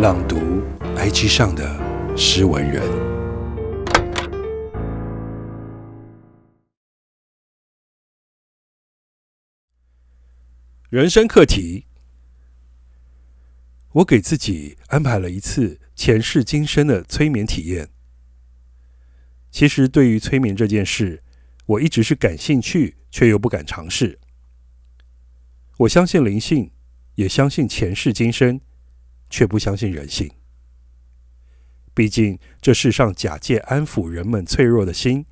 朗读 IG 上的诗文人。人生课题，我给自己安排了一次前世今生的催眠体验。其实，对于催眠这件事，我一直是感兴趣，却又不敢尝试。我相信灵性，也相信前世今生，却不相信人性。毕竟，这世上假借安抚人们脆弱的心，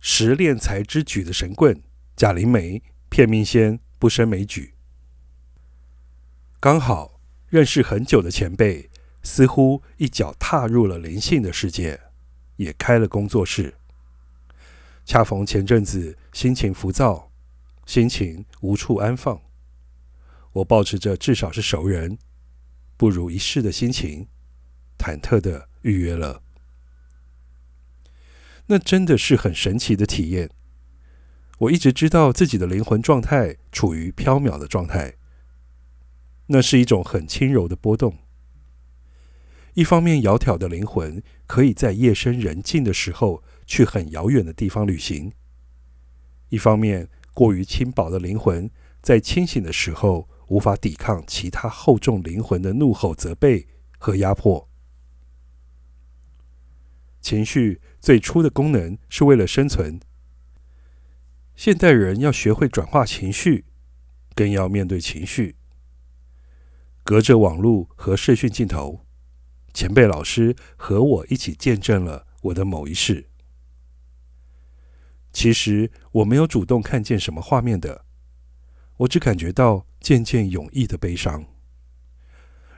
实敛财之举的神棍贾灵梅骗命仙不胜枚举。刚好认识很久的前辈，似乎一脚踏入了灵性的世界，也开了工作室。恰逢前阵子心情浮躁。心情无处安放，我抱持着至少是熟人，不如一试的心情，忐忑的预约了。那真的是很神奇的体验。我一直知道自己的灵魂状态处于飘渺的状态，那是一种很轻柔的波动。一方面，窈窕的灵魂可以在夜深人静的时候去很遥远的地方旅行；一方面，过于轻薄的灵魂，在清醒的时候无法抵抗其他厚重灵魂的怒吼、责备和压迫。情绪最初的功能是为了生存。现代人要学会转化情绪，更要面对情绪。隔着网络和视讯镜头，前辈老师和我一起见证了我的某一世。其实我没有主动看见什么画面的，我只感觉到渐渐涌溢的悲伤，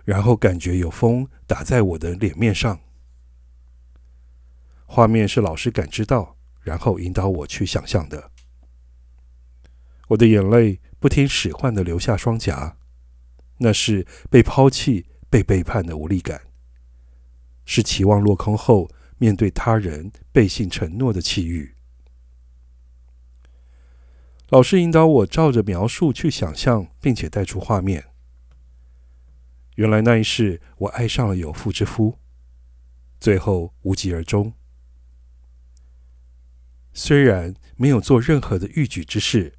然后感觉有风打在我的脸面上。画面是老师感知到，然后引导我去想象的。我的眼泪不听使唤的流下双颊，那是被抛弃、被背叛的无力感，是期望落空后面对他人背信承诺的气郁。老师引导我照着描述去想象，并且带出画面。原来那一世我爱上了有妇之夫，最后无疾而终。虽然没有做任何的逾矩之事，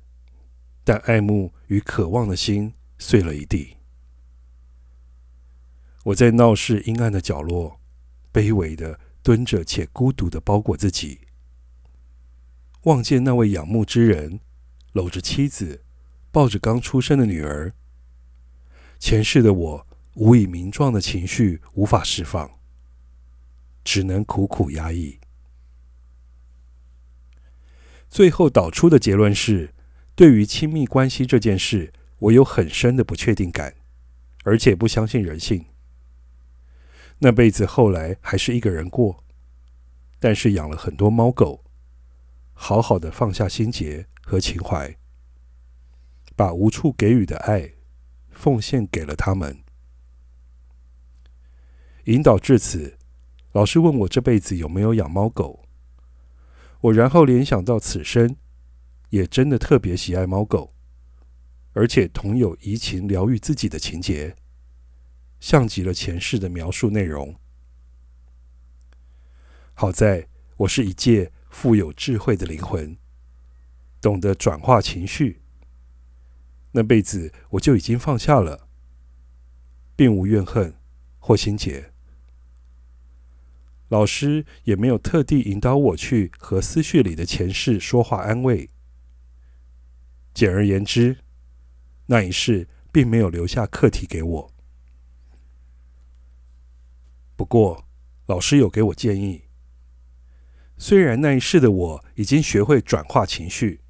但爱慕与渴望的心碎了一地。我在闹市阴暗的角落，卑微的蹲着，且孤独的包裹自己，望见那位仰慕之人。搂着妻子，抱着刚出生的女儿。前世的我无以名状的情绪无法释放，只能苦苦压抑。最后导出的结论是：对于亲密关系这件事，我有很深的不确定感，而且不相信人性。那辈子后来还是一个人过，但是养了很多猫狗，好好的放下心结。和情怀，把无处给予的爱奉献给了他们。引导至此，老师问我这辈子有没有养猫狗，我然后联想到此生也真的特别喜爱猫狗，而且同有移情疗愈自己的情节，像极了前世的描述内容。好在我是一介富有智慧的灵魂。懂得转化情绪，那辈子我就已经放下了，并无怨恨或心结。老师也没有特地引导我去和思绪里的前世说话安慰。简而言之，那一世并没有留下课题给我。不过，老师有给我建议，虽然那一世的我已经学会转化情绪。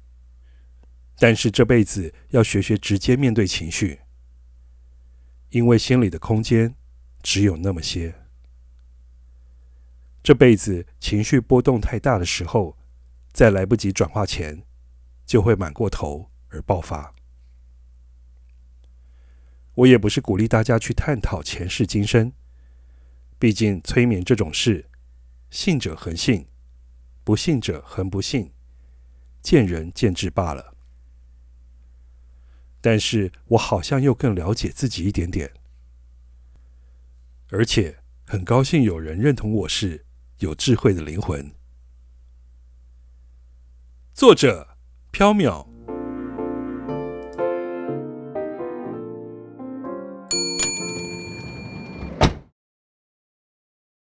但是这辈子要学学直接面对情绪，因为心里的空间只有那么些。这辈子情绪波动太大的时候，在来不及转化前，就会满过头而爆发。我也不是鼓励大家去探讨前世今生，毕竟催眠这种事，信者恒信，不信者恒不信，见仁见智罢了。但是我好像又更了解自己一点点。而且很高兴有人认同我是有智慧的灵魂。作者：飘渺。